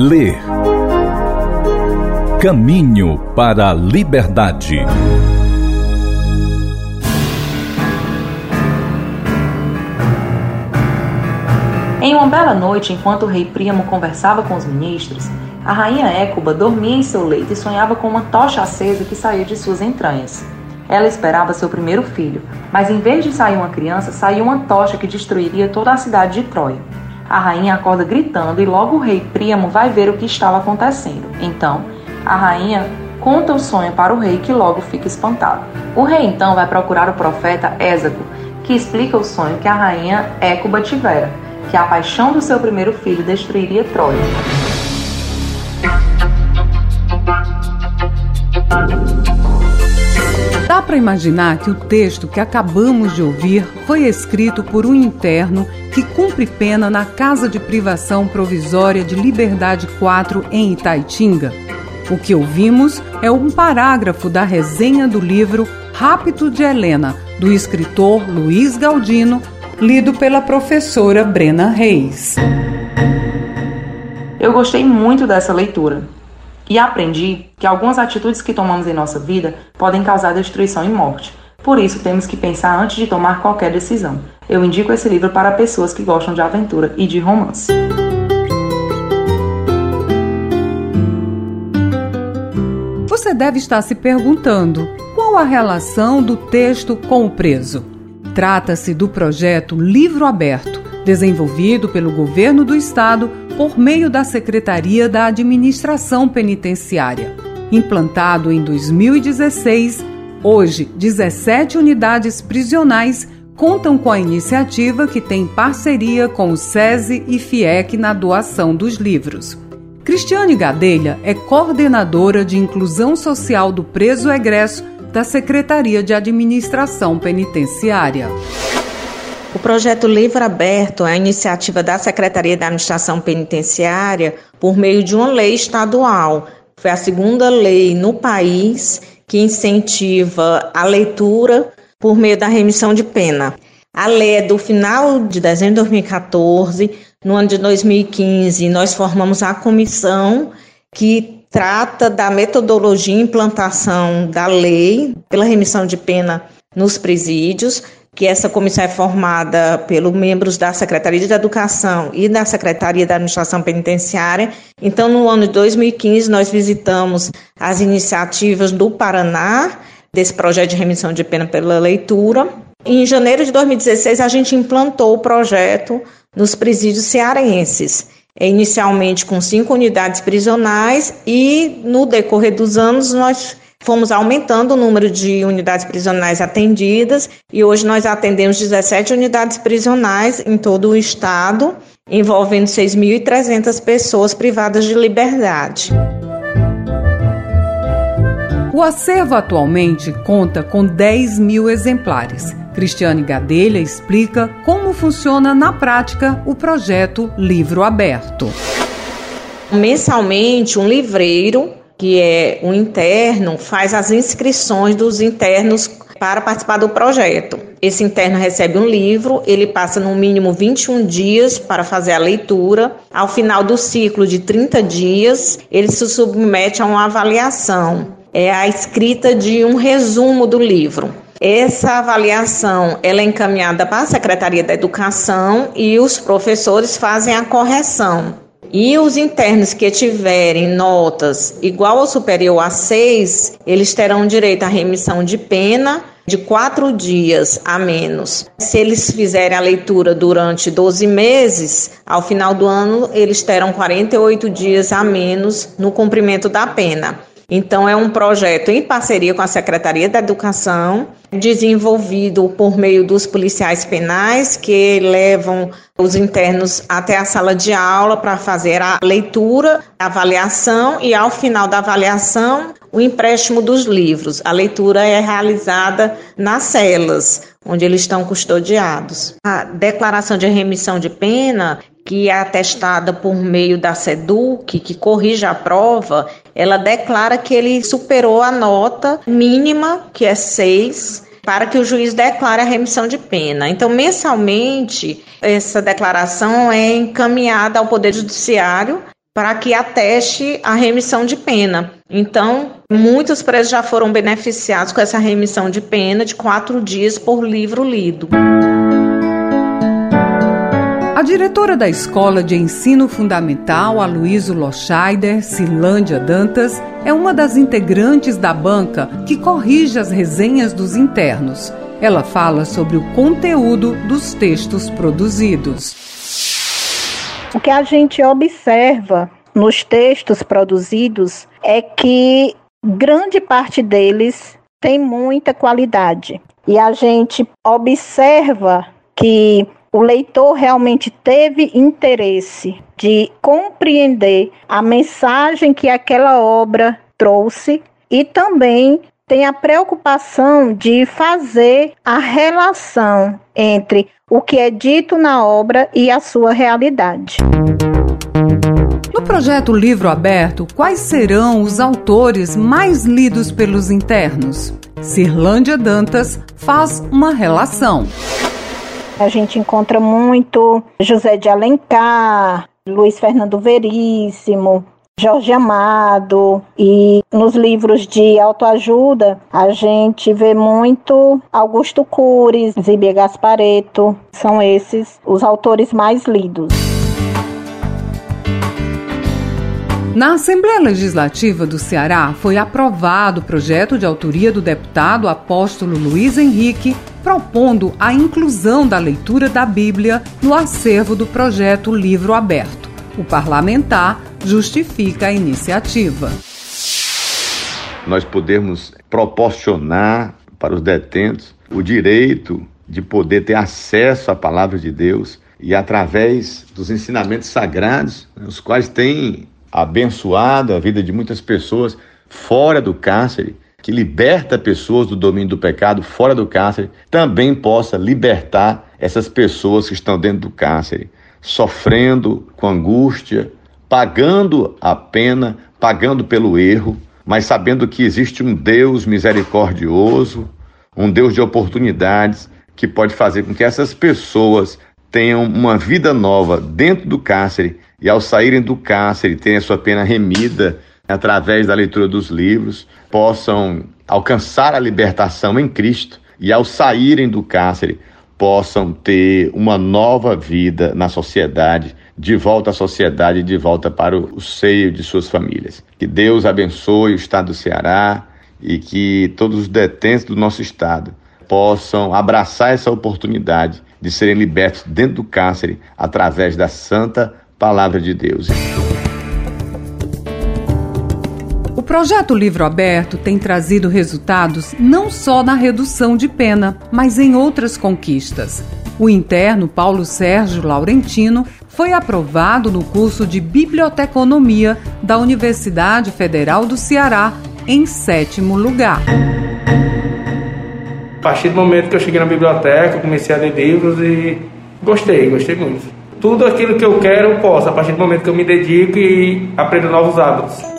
Ler. Caminho para a Liberdade. Em uma bela noite, enquanto o rei Príamo conversava com os ministros, a rainha Écuba dormia em seu leito e sonhava com uma tocha acesa que saía de suas entranhas. Ela esperava seu primeiro filho, mas em vez de sair uma criança, saiu uma tocha que destruiria toda a cidade de Troia. A rainha acorda gritando e logo o rei Príamo vai ver o que estava acontecendo. Então, a rainha conta o sonho para o rei que logo fica espantado. O rei então vai procurar o profeta Ésago, que explica o sonho que a rainha Écuba tivera, que a paixão do seu primeiro filho destruiria Troia. Dá para imaginar que o texto que acabamos de ouvir foi escrito por um interno que cumpre pena na Casa de Privação Provisória de Liberdade 4 em Itaitinga? O que ouvimos é um parágrafo da resenha do livro Rápido de Helena, do escritor Luiz Galdino, lido pela professora Brena Reis. Eu gostei muito dessa leitura e aprendi que algumas atitudes que tomamos em nossa vida podem causar destruição e morte. Por isso, temos que pensar antes de tomar qualquer decisão. Eu indico esse livro para pessoas que gostam de aventura e de romance. Você deve estar se perguntando qual a relação do texto com o preso. Trata-se do projeto Livro Aberto, desenvolvido pelo governo do estado por meio da Secretaria da Administração Penitenciária. Implantado em 2016, hoje 17 unidades prisionais contam com a iniciativa que tem parceria com o SESI e FIEC na doação dos livros. Cristiane Gadelha é coordenadora de inclusão social do preso egresso da Secretaria de Administração Penitenciária. O projeto Livro Aberto é a iniciativa da Secretaria da Administração Penitenciária por meio de uma lei estadual. Foi a segunda lei no país que incentiva a leitura por meio da remissão de pena. A lei é do final de dezembro de 2014. No ano de 2015, nós formamos a comissão que trata da metodologia e implantação da lei pela remissão de pena nos presídios que essa comissão é formada pelos membros da Secretaria de Educação e da Secretaria da Administração Penitenciária. Então, no ano de 2015, nós visitamos as iniciativas do Paraná, desse projeto de remissão de pena pela leitura. Em janeiro de 2016, a gente implantou o projeto nos presídios cearenses inicialmente com cinco unidades prisionais e no decorrer dos anos nós Fomos aumentando o número de unidades prisionais atendidas e hoje nós atendemos 17 unidades prisionais em todo o estado, envolvendo 6.300 pessoas privadas de liberdade. O acervo atualmente conta com 10 mil exemplares. Cristiane Gadelha explica como funciona na prática o projeto Livro Aberto. Mensalmente, um livreiro que é um interno, faz as inscrições dos internos para participar do projeto. Esse interno recebe um livro, ele passa no mínimo 21 dias para fazer a leitura. Ao final do ciclo de 30 dias, ele se submete a uma avaliação. É a escrita de um resumo do livro. Essa avaliação ela é encaminhada para a Secretaria da Educação e os professores fazem a correção. E os internos que tiverem notas igual ou superior a 6, eles terão direito à remissão de pena de quatro dias a menos. Se eles fizerem a leitura durante 12 meses, ao final do ano eles terão 48 dias a menos no cumprimento da pena. Então, é um projeto em parceria com a Secretaria da Educação, desenvolvido por meio dos policiais penais, que levam os internos até a sala de aula para fazer a leitura, a avaliação e, ao final da avaliação, o empréstimo dos livros. A leitura é realizada nas celas, onde eles estão custodiados. A declaração de remissão de pena que é atestada por meio da SEDUC, que corrige a prova, ela declara que ele superou a nota mínima, que é 6, para que o juiz declare a remissão de pena. Então, mensalmente, essa declaração é encaminhada ao Poder Judiciário para que ateste a remissão de pena. Então, muitos presos já foram beneficiados com essa remissão de pena de quatro dias por livro lido. A diretora da Escola de Ensino Fundamental, Aloysio Loscheider, Silândia Dantas, é uma das integrantes da banca que corrige as resenhas dos internos. Ela fala sobre o conteúdo dos textos produzidos. O que a gente observa nos textos produzidos é que grande parte deles tem muita qualidade. E a gente observa que o leitor realmente teve interesse de compreender a mensagem que aquela obra trouxe e também tem a preocupação de fazer a relação entre o que é dito na obra e a sua realidade. No projeto Livro Aberto, quais serão os autores mais lidos pelos internos? Cirlândia Dantas faz uma relação. A gente encontra muito José de Alencar, Luiz Fernando Veríssimo, Jorge Amado e nos livros de autoajuda a gente vê muito Augusto Cury, Zíbia Gaspareto, são esses os autores mais lidos. Na Assembleia Legislativa do Ceará foi aprovado o projeto de autoria do deputado apóstolo Luiz Henrique, propondo a inclusão da leitura da Bíblia no acervo do projeto Livro Aberto. O parlamentar justifica a iniciativa. Nós podemos proporcionar para os detentos o direito de poder ter acesso à palavra de Deus e através dos ensinamentos sagrados, né, os quais têm abençoado a vida de muitas pessoas fora do cárcere, que liberta pessoas do domínio do pecado fora do cárcere, também possa libertar essas pessoas que estão dentro do cárcere, sofrendo com angústia, pagando a pena, pagando pelo erro, mas sabendo que existe um Deus misericordioso, um Deus de oportunidades, que pode fazer com que essas pessoas tenham uma vida nova dentro do cárcere e ao saírem do cárcere, terem a sua pena remida através da leitura dos livros, possam alcançar a libertação em Cristo e ao saírem do cárcere, possam ter uma nova vida na sociedade, de volta à sociedade, de volta para o seio de suas famílias. Que Deus abençoe o estado do Ceará e que todos os detentos do nosso estado possam abraçar essa oportunidade de serem libertos dentro do cárcere através da santa palavra de Deus. Projeto Livro Aberto tem trazido resultados não só na redução de pena, mas em outras conquistas. O interno Paulo Sérgio Laurentino foi aprovado no curso de Biblioteconomia da Universidade Federal do Ceará, em sétimo lugar. A partir do momento que eu cheguei na biblioteca, comecei a ler livros e gostei, gostei muito. Tudo aquilo que eu quero, eu posso, a partir do momento que eu me dedico e aprendo novos hábitos.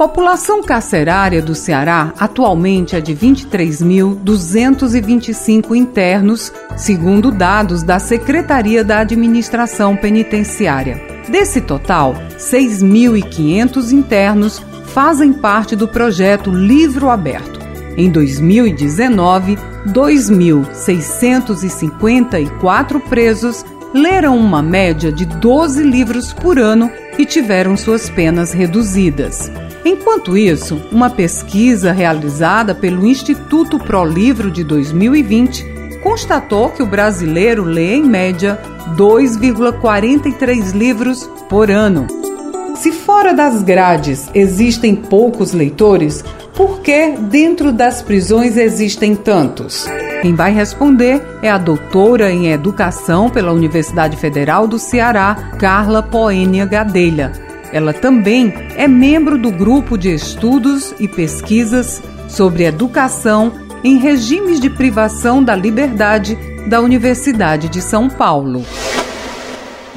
População carcerária do Ceará atualmente é de 23.225 internos, segundo dados da Secretaria da Administração Penitenciária. Desse total, 6.500 internos fazem parte do projeto Livro Aberto. Em 2019, 2.654 presos leram uma média de 12 livros por ano e tiveram suas penas reduzidas. Enquanto isso, uma pesquisa realizada pelo Instituto Pro Livro de 2020 constatou que o brasileiro lê, em média, 2,43 livros por ano. Se fora das grades existem poucos leitores, por que dentro das prisões existem tantos? Quem vai responder é a doutora em Educação pela Universidade Federal do Ceará, Carla Poênia Gadelha ela também é membro do grupo de estudos e pesquisas sobre educação em regimes de privação da liberdade da Universidade de São Paulo.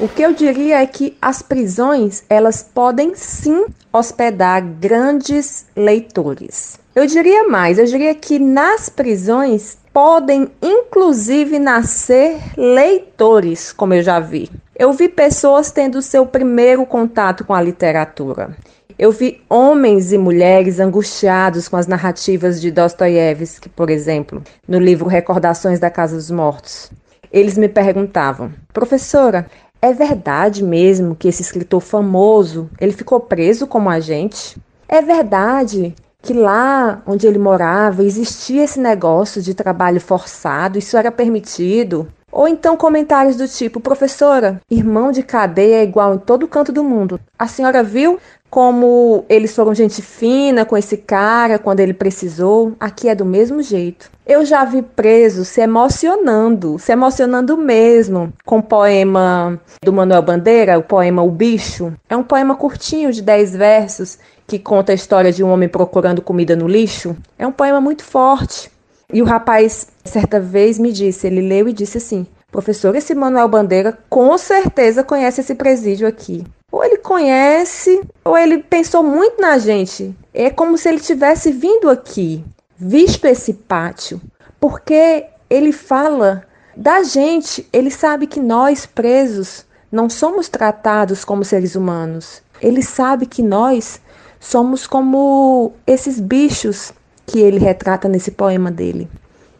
O que eu diria é que as prisões, elas podem sim hospedar grandes leitores. Eu diria mais, eu diria que nas prisões podem inclusive nascer leitores, como eu já vi. Eu vi pessoas tendo seu primeiro contato com a literatura. Eu vi homens e mulheres angustiados com as narrativas de Dostoiévski, por exemplo, no livro Recordações da Casa dos Mortos. Eles me perguntavam: "Professora, é verdade mesmo que esse escritor famoso, ele ficou preso como agente? É verdade que lá onde ele morava existia esse negócio de trabalho forçado, isso era permitido? Ou então comentários do tipo: professora, irmão de cadeia é igual em todo canto do mundo. A senhora viu como eles foram gente fina com esse cara quando ele precisou, aqui é do mesmo jeito. Eu já vi presos se emocionando, se emocionando mesmo, com o poema do Manuel Bandeira, o poema O Bicho. É um poema curtinho de 10 versos que conta a história de um homem procurando comida no lixo. É um poema muito forte. E o rapaz, certa vez, me disse, ele leu e disse assim: Professor, esse Manuel Bandeira com certeza conhece esse presídio aqui. Ou ele conhece, ou ele pensou muito na gente. É como se ele tivesse vindo aqui, visto esse pátio, porque ele fala da gente, ele sabe que nós presos não somos tratados como seres humanos. Ele sabe que nós somos como esses bichos que ele retrata nesse poema dele.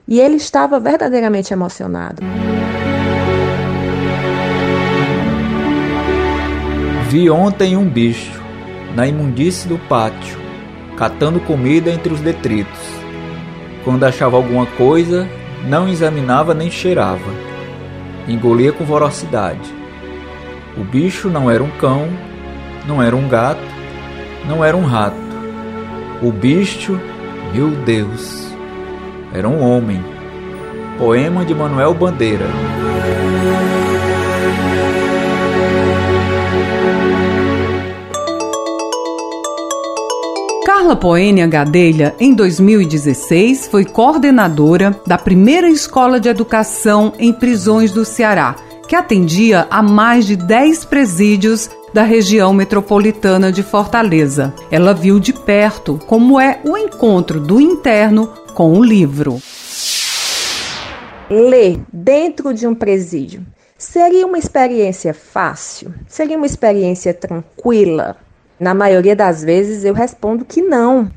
E ele estava verdadeiramente emocionado. Vi ontem um bicho, na imundície do pátio, catando comida entre os detritos. Quando achava alguma coisa, não examinava nem cheirava. Engolia com voracidade. O bicho não era um cão, não era um gato, não era um rato. O bicho, meu Deus, era um homem. Poema de Manuel Bandeira. Carla Poênia Gadelha, em 2016, foi coordenadora da primeira escola de educação em prisões do Ceará, que atendia a mais de 10 presídios da região metropolitana de Fortaleza. Ela viu de perto como é o encontro do interno com o livro. Ler dentro de um presídio seria uma experiência fácil? Seria uma experiência tranquila? Na maioria das vezes eu respondo que não.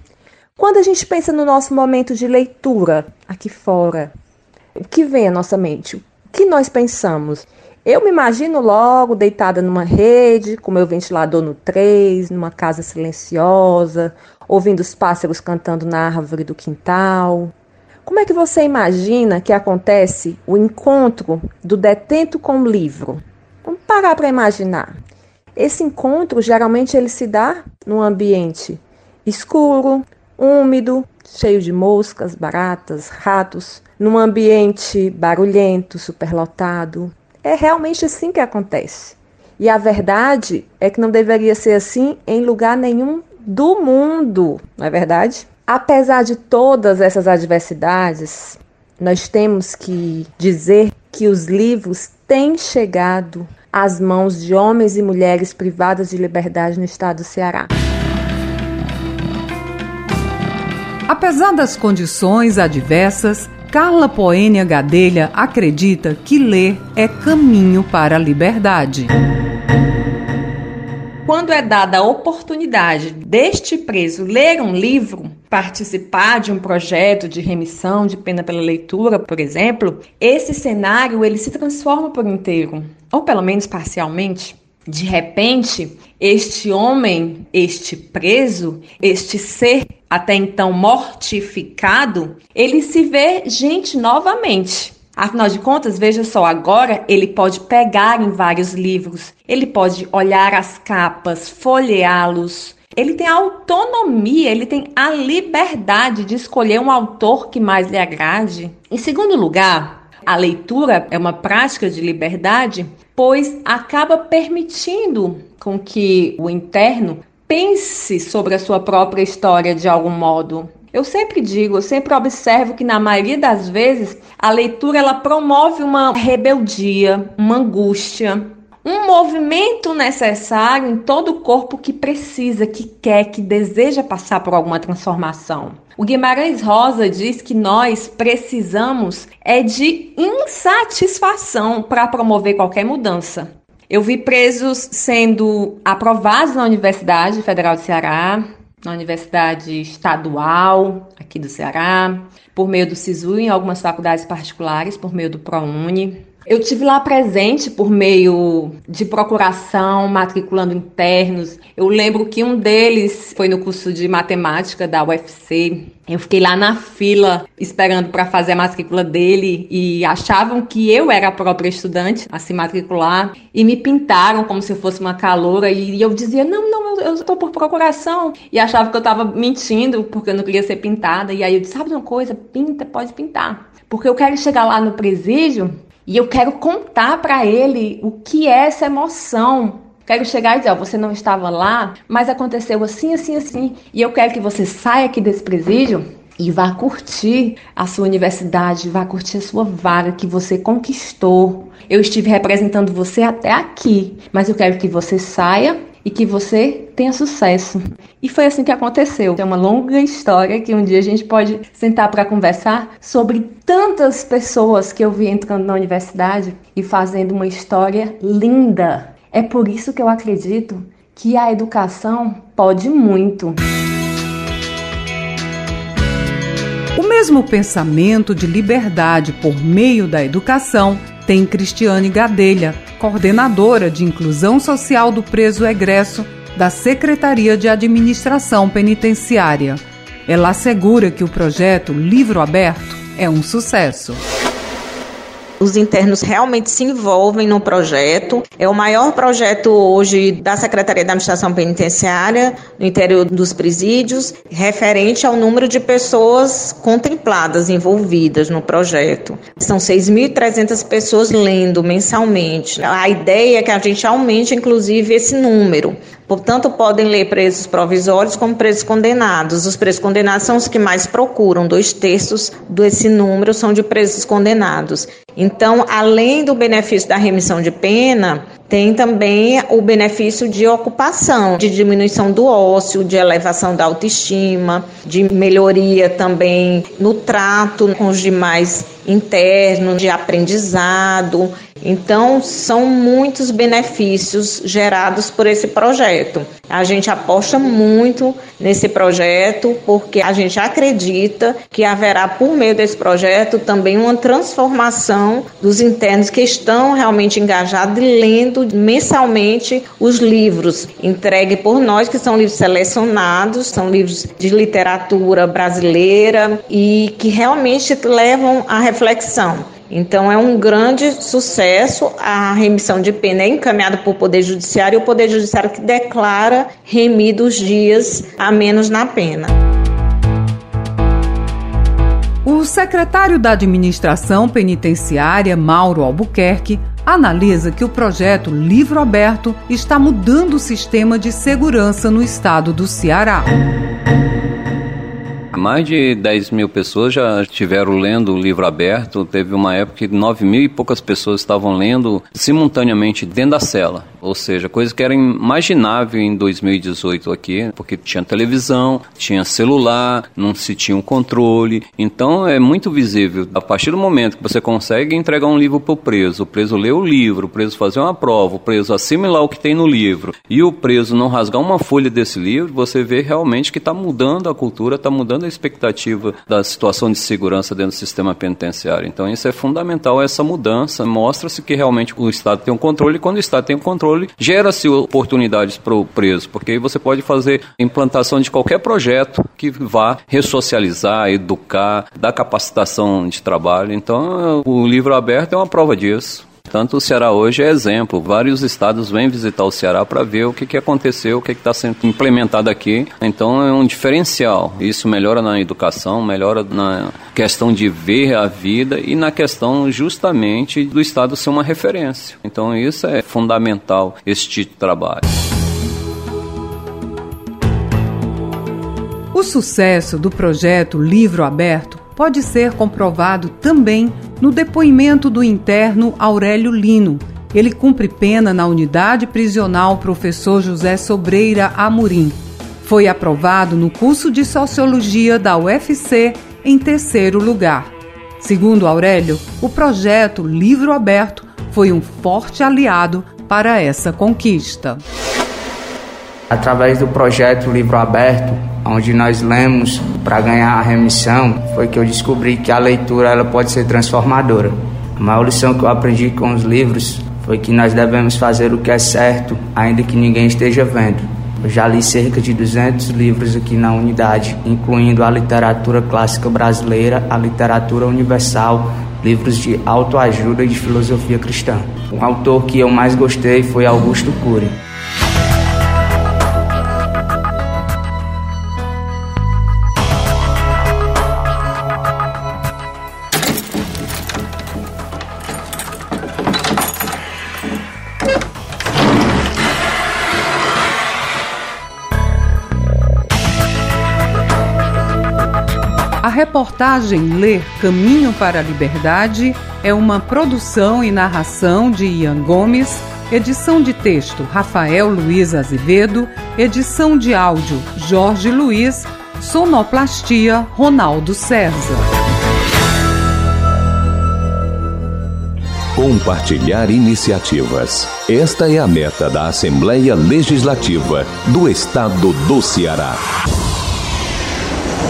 Quando a gente pensa no nosso momento de leitura aqui fora, o que vem à nossa mente? O que nós pensamos? Eu me imagino logo deitada numa rede, com meu ventilador no 3, numa casa silenciosa, ouvindo os pássaros cantando na árvore do quintal. Como é que você imagina que acontece o encontro do detento com o livro? Vamos parar para imaginar. Esse encontro geralmente ele se dá num ambiente escuro, úmido, cheio de moscas, baratas, ratos, num ambiente barulhento, superlotado. É realmente assim que acontece. E a verdade é que não deveria ser assim em lugar nenhum do mundo, não é verdade? Apesar de todas essas adversidades, nós temos que dizer que os livros têm chegado às mãos de homens e mulheres privadas de liberdade no estado do Ceará. Apesar das condições adversas, Carla Poênia Gadelha acredita que ler é caminho para a liberdade. Quando é dada a oportunidade deste preso ler um livro, participar de um projeto de remissão de pena pela leitura, por exemplo, esse cenário ele se transforma por inteiro, ou pelo menos parcialmente. De repente, este homem, este preso, este ser até então mortificado, ele se vê gente novamente. Afinal de contas, veja só, agora ele pode pegar em vários livros, ele pode olhar as capas, folheá-los. Ele tem autonomia, ele tem a liberdade de escolher um autor que mais lhe agrade. Em segundo lugar, a leitura é uma prática de liberdade, pois acaba permitindo com que o interno pense sobre a sua própria história de algum modo. Eu sempre digo, eu sempre observo que na maioria das vezes a leitura ela promove uma rebeldia, uma angústia, um movimento necessário em todo o corpo que precisa, que quer, que deseja passar por alguma transformação. O Guimarães Rosa diz que nós precisamos é de insatisfação para promover qualquer mudança. Eu vi presos sendo aprovados na Universidade Federal do Ceará, na Universidade Estadual aqui do Ceará, por meio do SISU em algumas faculdades particulares, por meio do ProUni. Eu tive lá presente por meio de procuração, matriculando internos. Eu lembro que um deles foi no curso de matemática da UFC. Eu fiquei lá na fila esperando para fazer a matrícula dele e achavam que eu era a própria estudante a se matricular e me pintaram como se eu fosse uma caloura e eu dizia: "Não, não, eu estou por procuração". E achava que eu estava mentindo porque eu não queria ser pintada. E aí eu disse: "Sabe uma coisa? Pinta, pode pintar". Porque eu quero chegar lá no presídio e eu quero contar para ele o que é essa emoção. Quero chegar e dizer, ó, você não estava lá, mas aconteceu assim, assim, assim. E eu quero que você saia aqui desse presídio e vá curtir a sua universidade, vá curtir a sua vaga que você conquistou. Eu estive representando você até aqui, mas eu quero que você saia e que você tenha sucesso. E foi assim que aconteceu. É uma longa história que um dia a gente pode sentar para conversar sobre tantas pessoas que eu vi entrando na universidade e fazendo uma história linda. É por isso que eu acredito que a educação pode muito. O mesmo pensamento de liberdade por meio da educação tem Cristiane Gadelha, coordenadora de inclusão social do preso egresso da Secretaria de Administração Penitenciária. Ela assegura que o projeto Livro Aberto é um sucesso os internos realmente se envolvem no projeto. É o maior projeto hoje da Secretaria da Administração Penitenciária no interior dos presídios, referente ao número de pessoas contempladas, envolvidas no projeto. São 6.300 pessoas lendo mensalmente. A ideia é que a gente aumente, inclusive, esse número. Portanto, podem ler presos provisórios como presos condenados. Os presos condenados são os que mais procuram, dois terços desse número são de presos condenados. Então, além do benefício da remissão de pena, tem também o benefício de ocupação, de diminuição do ócio, de elevação da autoestima, de melhoria também no trato com os demais internos, de aprendizado. Então, são muitos benefícios gerados por esse projeto. A gente aposta muito nesse projeto porque a gente acredita que haverá, por meio desse projeto, também uma transformação dos internos que estão realmente engajados e lendo mensalmente os livros entregues por nós, que são livros selecionados, são livros de literatura brasileira e que realmente levam à reflexão. Então é um grande sucesso. A remissão de pena é encaminhada por Poder Judiciário e o Poder Judiciário que declara remidos dias a menos na pena. O secretário da Administração Penitenciária, Mauro Albuquerque, analisa que o projeto Livro Aberto está mudando o sistema de segurança no estado do Ceará. Mais de 10 mil pessoas já estiveram lendo o livro aberto. Teve uma época que 9 mil e poucas pessoas estavam lendo simultaneamente dentro da cela. Ou seja, coisa que era imaginável em 2018 aqui, porque tinha televisão, tinha celular, não se tinha um controle. Então é muito visível. A partir do momento que você consegue entregar um livro para o preso, o preso ler o livro, o preso fazer uma prova, o preso assimilar o que tem no livro e o preso não rasgar uma folha desse livro, você vê realmente que está mudando a cultura, está mudando expectativa da situação de segurança dentro do sistema penitenciário. Então isso é fundamental, essa mudança. Mostra-se que realmente o Estado tem um controle e quando o Estado tem um controle, gera-se oportunidades para o preso, porque aí você pode fazer implantação de qualquer projeto que vá ressocializar, educar, dar capacitação de trabalho. Então, o livro aberto é uma prova disso. Tanto o Ceará hoje é exemplo. Vários estados vêm visitar o Ceará para ver o que, que aconteceu, o que está sendo implementado aqui. Então é um diferencial. Isso melhora na educação, melhora na questão de ver a vida e na questão justamente do estado ser uma referência. Então isso é fundamental, de trabalho. O sucesso do projeto Livro Aberto pode ser comprovado também no depoimento do interno Aurélio Lino. Ele cumpre pena na unidade prisional Professor José Sobreira Amorim. Foi aprovado no curso de Sociologia da UFC em terceiro lugar. Segundo Aurélio, o projeto Livro Aberto foi um forte aliado para essa conquista. Através do projeto Livro Aberto, onde nós lemos para ganhar a remissão, foi que eu descobri que a leitura ela pode ser transformadora. A maior lição que eu aprendi com os livros foi que nós devemos fazer o que é certo, ainda que ninguém esteja vendo. Eu já li cerca de 200 livros aqui na unidade, incluindo a literatura clássica brasileira, a literatura universal, livros de autoajuda e de filosofia cristã. O autor que eu mais gostei foi Augusto Cury. Reportagem Ler Caminho para a Liberdade é uma produção e narração de Ian Gomes, edição de texto Rafael Luiz Azevedo, edição de áudio Jorge Luiz, sonoplastia Ronaldo César. Compartilhar iniciativas. Esta é a meta da Assembleia Legislativa do Estado do Ceará.